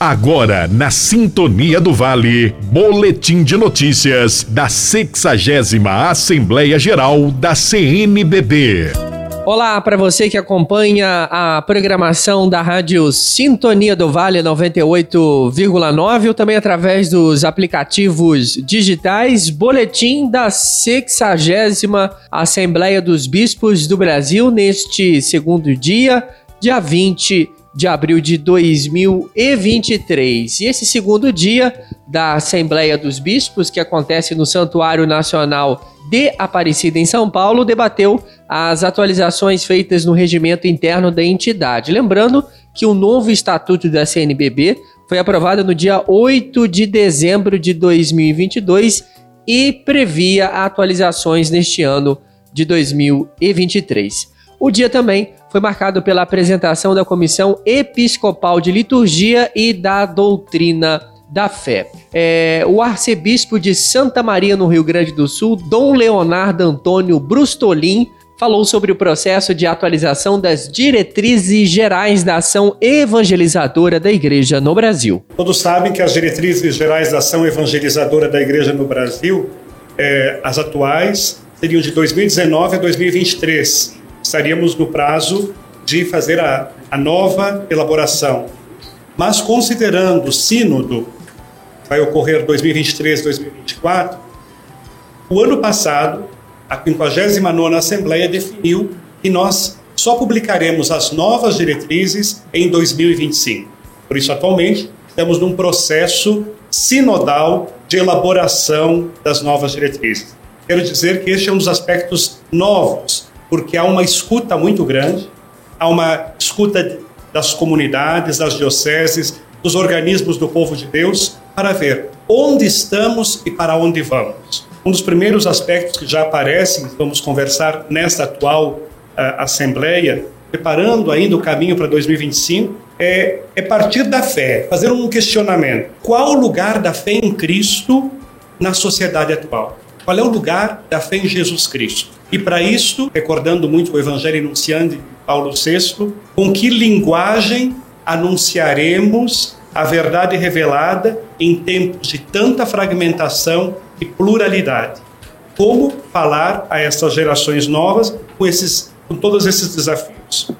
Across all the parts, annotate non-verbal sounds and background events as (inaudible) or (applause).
Agora, na Sintonia do Vale, Boletim de Notícias da 60 Assembleia Geral da CNBB. Olá para você que acompanha a programação da Rádio Sintonia do Vale 98,9 ou também através dos aplicativos digitais. Boletim da 60 Assembleia dos Bispos do Brasil neste segundo dia, dia 20 de abril de 2023. E esse segundo dia da Assembleia dos Bispos, que acontece no Santuário Nacional de Aparecida em São Paulo, debateu as atualizações feitas no regimento interno da entidade. Lembrando que o novo estatuto da CNBB foi aprovado no dia 8 de dezembro de 2022 e previa atualizações neste ano de 2023. O dia também foi marcado pela apresentação da Comissão Episcopal de Liturgia e da Doutrina da Fé. É, o arcebispo de Santa Maria, no Rio Grande do Sul, Dom Leonardo Antônio Brustolin, falou sobre o processo de atualização das diretrizes gerais da ação evangelizadora da Igreja no Brasil. Todos sabem que as diretrizes gerais da ação evangelizadora da Igreja no Brasil, é, as atuais, seriam de 2019 a 2023 estaríamos no prazo de fazer a, a nova elaboração. Mas considerando o sínodo, vai ocorrer 2023, 2024, o ano passado, a 59ª Assembleia definiu que nós só publicaremos as novas diretrizes em 2025. Por isso, atualmente, estamos num processo sinodal de elaboração das novas diretrizes. Quero dizer que este é um dos aspectos novos porque há uma escuta muito grande, há uma escuta das comunidades, das dioceses, dos organismos do povo de Deus, para ver onde estamos e para onde vamos. Um dos primeiros aspectos que já aparecem, vamos conversar nesta atual uh, Assembleia, preparando ainda o caminho para 2025, é, é partir da fé, fazer um questionamento. Qual o lugar da fé em Cristo na sociedade atual? Qual é o lugar da fé em Jesus Cristo? E para isso, recordando muito o Evangelho enunciando Paulo VI, com que linguagem anunciaremos a verdade revelada em tempos de tanta fragmentação e pluralidade? Como falar a essas gerações novas com, esses, com todos esses desafios?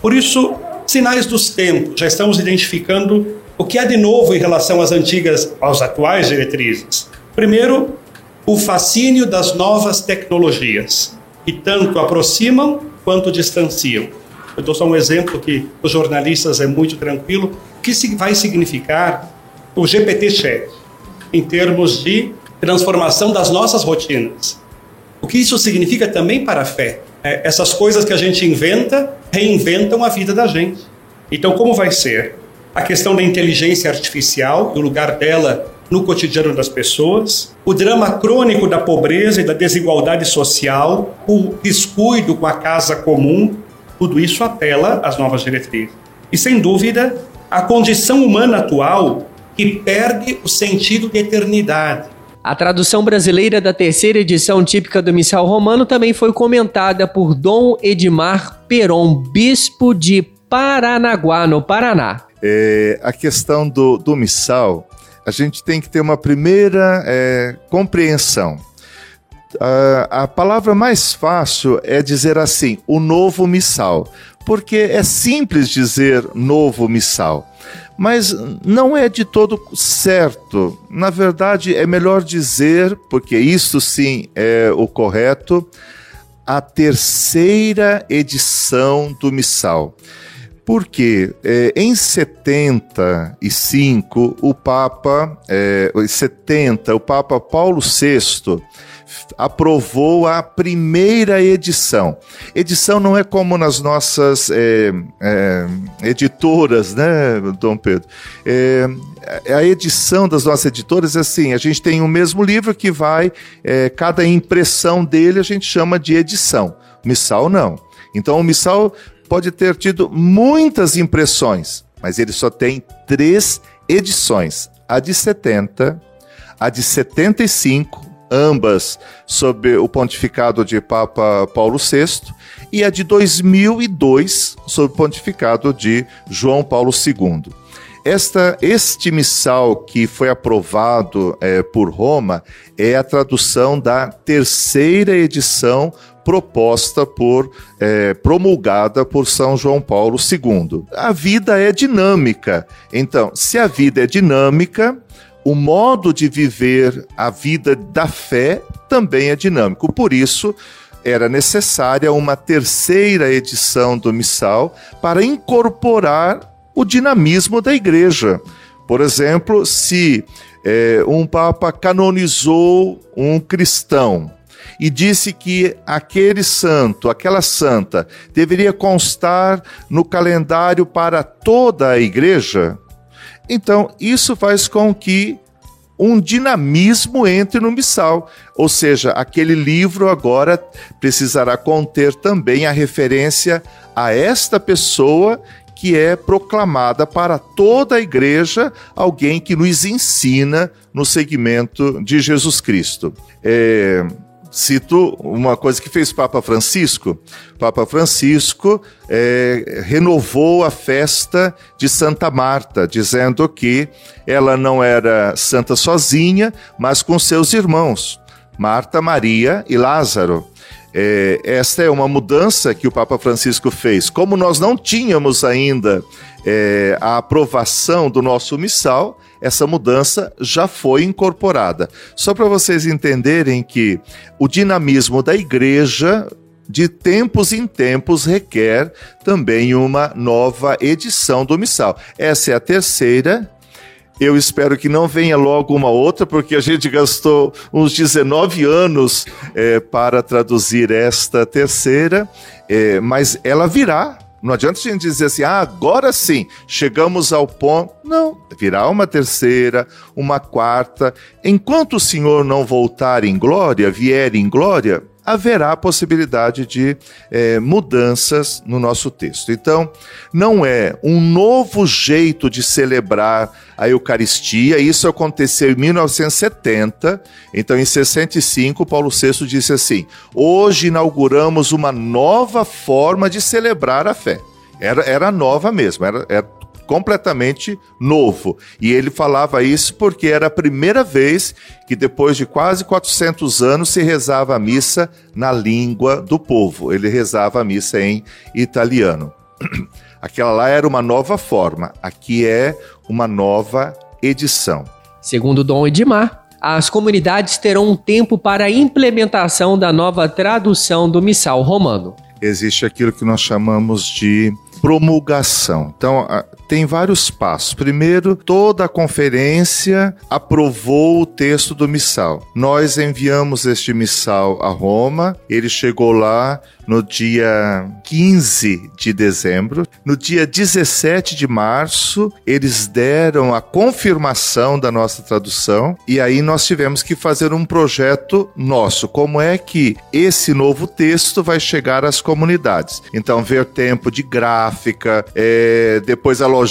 Por isso, sinais dos tempos, já estamos identificando o que há de novo em relação às antigas, aos atuais diretrizes. Primeiro, o fascínio das novas tecnologias, que tanto aproximam quanto distanciam. Eu dou só um exemplo que os jornalistas é muito tranquilo. Que vai significar o GPT-Chat em termos de transformação das nossas rotinas? O que isso significa também para a fé? É, essas coisas que a gente inventa reinventam a vida da gente. Então, como vai ser? A questão da inteligência artificial, o lugar dela no cotidiano das pessoas, o drama crônico da pobreza e da desigualdade social, o descuido com a casa comum, tudo isso apela às novas diretrizes. E sem dúvida, a condição humana atual que perde o sentido de eternidade. A tradução brasileira da terceira edição típica do Missal Romano também foi comentada por Dom Edmar Peron, bispo de Paranaguá, no Paraná. É, a questão do, do missal a gente tem que ter uma primeira é, compreensão. A, a palavra mais fácil é dizer assim, o novo missal, porque é simples dizer novo missal, mas não é de todo certo. Na verdade, é melhor dizer, porque isso sim é o correto, a terceira edição do missal. Porque é, em 75 o Papa, é, em 70 o Papa Paulo VI aprovou a primeira edição. Edição não é como nas nossas é, é, editoras, né, Dom Pedro? É, a edição das nossas editoras é assim: a gente tem o mesmo livro que vai, é, cada impressão dele a gente chama de edição. Missal não. Então, o Missal pode ter tido muitas impressões, mas ele só tem três edições: a de 70, a de 75, ambas sob o pontificado de Papa Paulo VI, e a de 2002, sob o pontificado de João Paulo II. Esta, este missal que foi aprovado é, por Roma é a tradução da terceira edição proposta por, é, promulgada por São João Paulo II. A vida é dinâmica. Então, se a vida é dinâmica, o modo de viver a vida da fé também é dinâmico. Por isso, era necessária uma terceira edição do missal para incorporar o dinamismo da igreja. Por exemplo, se é, um papa canonizou um cristão e disse que aquele santo, aquela santa, deveria constar no calendário para toda a igreja, então isso faz com que um dinamismo entre no missal, ou seja, aquele livro agora precisará conter também a referência a esta pessoa que é proclamada para toda a igreja, alguém que nos ensina no segmento de Jesus Cristo. É, cito uma coisa que fez Papa Francisco. Papa Francisco é, renovou a festa de Santa Marta, dizendo que ela não era santa sozinha, mas com seus irmãos, Marta, Maria e Lázaro. É, esta é uma mudança que o Papa Francisco fez. Como nós não tínhamos ainda é, a aprovação do nosso missal, essa mudança já foi incorporada. Só para vocês entenderem que o dinamismo da igreja de tempos em tempos requer também uma nova edição do missal. Essa é a terceira eu espero que não venha logo uma outra, porque a gente gastou uns 19 anos é, para traduzir esta terceira, é, mas ela virá. Não adianta a gente dizer assim, ah, agora sim, chegamos ao ponto. Não, virá uma terceira, uma quarta. Enquanto o Senhor não voltar em glória, vier em glória, haverá a possibilidade de é, mudanças no nosso texto. Então, não é um novo jeito de celebrar a Eucaristia, isso aconteceu em 1970, então em 65 Paulo VI disse assim: hoje inauguramos uma nova forma de celebrar a fé. Era, era nova mesmo, era, era completamente novo. E ele falava isso porque era a primeira vez que, depois de quase 400 anos, se rezava a missa na língua do povo. Ele rezava a missa em italiano. (clears throat) Aquela lá era uma nova forma, aqui é uma nova edição. Segundo Dom Edmar, as comunidades terão um tempo para a implementação da nova tradução do missal romano. Existe aquilo que nós chamamos de promulgação. Então, tem vários passos. Primeiro, toda a conferência aprovou o texto do missal. Nós enviamos este missal a Roma, ele chegou lá no dia 15 de dezembro. No dia 17 de março, eles deram a confirmação da nossa tradução e aí nós tivemos que fazer um projeto nosso. Como é que esse novo texto vai chegar às comunidades? Então, ver tempo de gráfica, é, depois a logística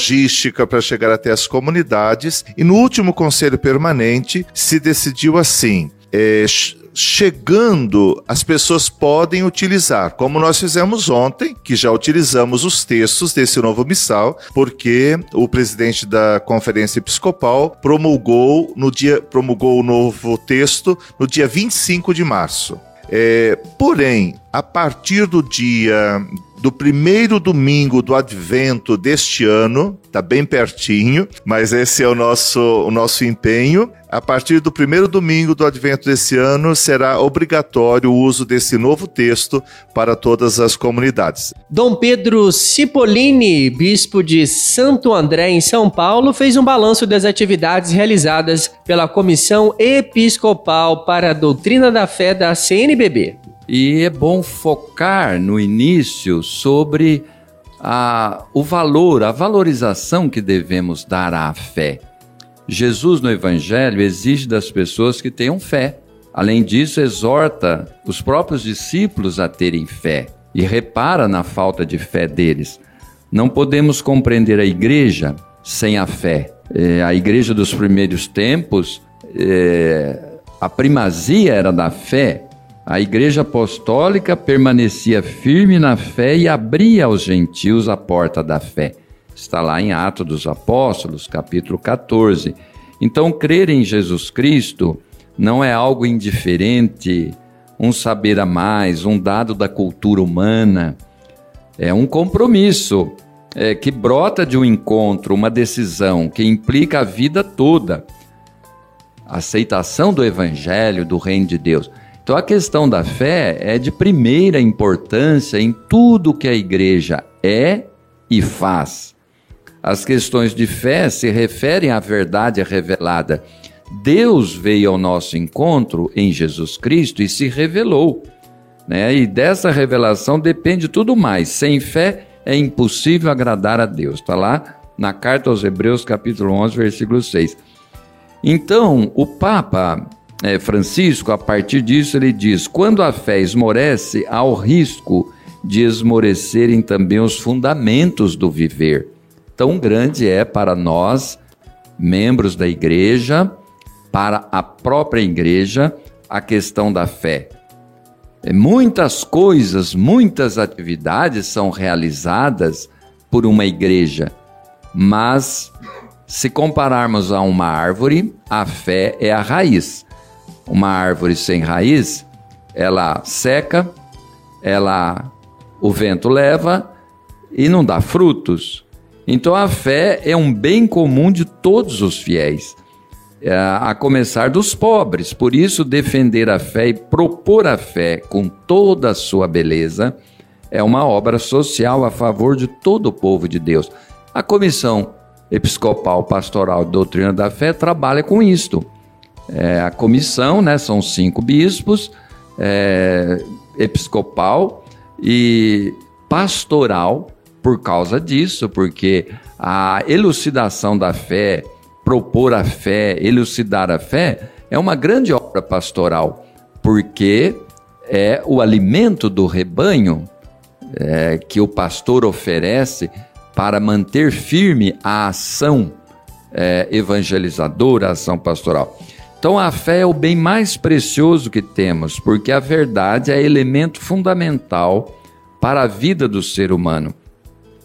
para chegar até as comunidades. E no último conselho permanente se decidiu assim. É, chegando, as pessoas podem utilizar, como nós fizemos ontem, que já utilizamos os textos desse novo missal, porque o presidente da Conferência Episcopal promulgou no dia promulgou o novo texto no dia 25 de março. É, porém, a partir do dia do primeiro domingo do advento deste ano, tá bem pertinho, mas esse é o nosso, o nosso empenho. A partir do primeiro domingo do advento desse ano, será obrigatório o uso desse novo texto para todas as comunidades. Dom Pedro Cipollini, bispo de Santo André, em São Paulo, fez um balanço das atividades realizadas pela Comissão Episcopal para a Doutrina da Fé da CNBB. E é bom focar no início sobre a, o valor, a valorização que devemos dar à fé. Jesus no Evangelho exige das pessoas que tenham fé. Além disso, exorta os próprios discípulos a terem fé e repara na falta de fé deles. Não podemos compreender a igreja sem a fé. É, a igreja dos primeiros tempos, é, a primazia era da fé, a Igreja Apostólica permanecia firme na fé e abria aos gentios a porta da fé. Está lá em Atos dos Apóstolos, capítulo 14. Então, crer em Jesus Cristo não é algo indiferente, um saber a mais, um dado da cultura humana. É um compromisso é, que brota de um encontro, uma decisão que implica a vida toda. Aceitação do Evangelho, do Reino de Deus. Então a questão da fé é de primeira importância em tudo que a igreja é e faz. As questões de fé se referem à verdade revelada. Deus veio ao nosso encontro em Jesus Cristo e se revelou. Né? E dessa revelação depende tudo mais. Sem fé é impossível agradar a Deus. Está lá na carta aos Hebreus, capítulo 11, versículo 6. Então, o Papa é, Francisco, a partir disso, ele diz: quando a fé esmorece, há o risco de esmorecerem também os fundamentos do viver. Tão grande é para nós, membros da igreja, para a própria igreja, a questão da fé. É, muitas coisas, muitas atividades são realizadas por uma igreja, mas se compararmos a uma árvore, a fé é a raiz. Uma árvore sem raiz, ela seca, ela o vento leva e não dá frutos. Então a fé é um bem comum de todos os fiéis, é, a começar dos pobres. Por isso, defender a fé e propor a fé com toda a sua beleza é uma obra social a favor de todo o povo de Deus. A Comissão Episcopal Pastoral Doutrina da Fé trabalha com isto. É, a comissão, né, são cinco bispos, é, episcopal e pastoral, por causa disso, porque a elucidação da fé, propor a fé, elucidar a fé, é uma grande obra pastoral, porque é o alimento do rebanho é, que o pastor oferece para manter firme a ação é, evangelizadora, a ação pastoral. Então a fé é o bem mais precioso que temos, porque a verdade é elemento fundamental para a vida do ser humano.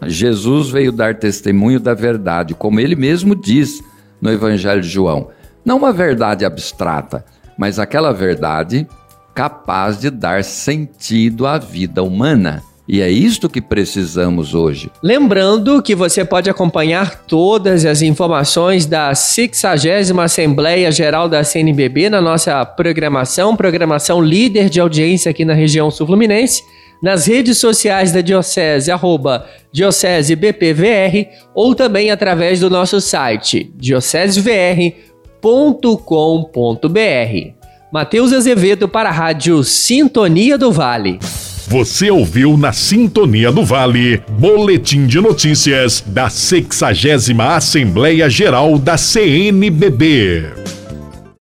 Jesus veio dar testemunho da verdade, como ele mesmo diz no Evangelho de João. Não uma verdade abstrata, mas aquela verdade capaz de dar sentido à vida humana. E é isto que precisamos hoje. Lembrando que você pode acompanhar todas as informações da 60 Assembleia Geral da CNBB na nossa programação, programação líder de audiência aqui na região sul-fluminense nas redes sociais da Diocese, arroba diocesebpvr, ou também através do nosso site, diocesevr.com.br. Mateus Azevedo para a Rádio Sintonia do Vale. Você ouviu na Sintonia do Vale, Boletim de Notícias da 60 Assembleia Geral da CNBB.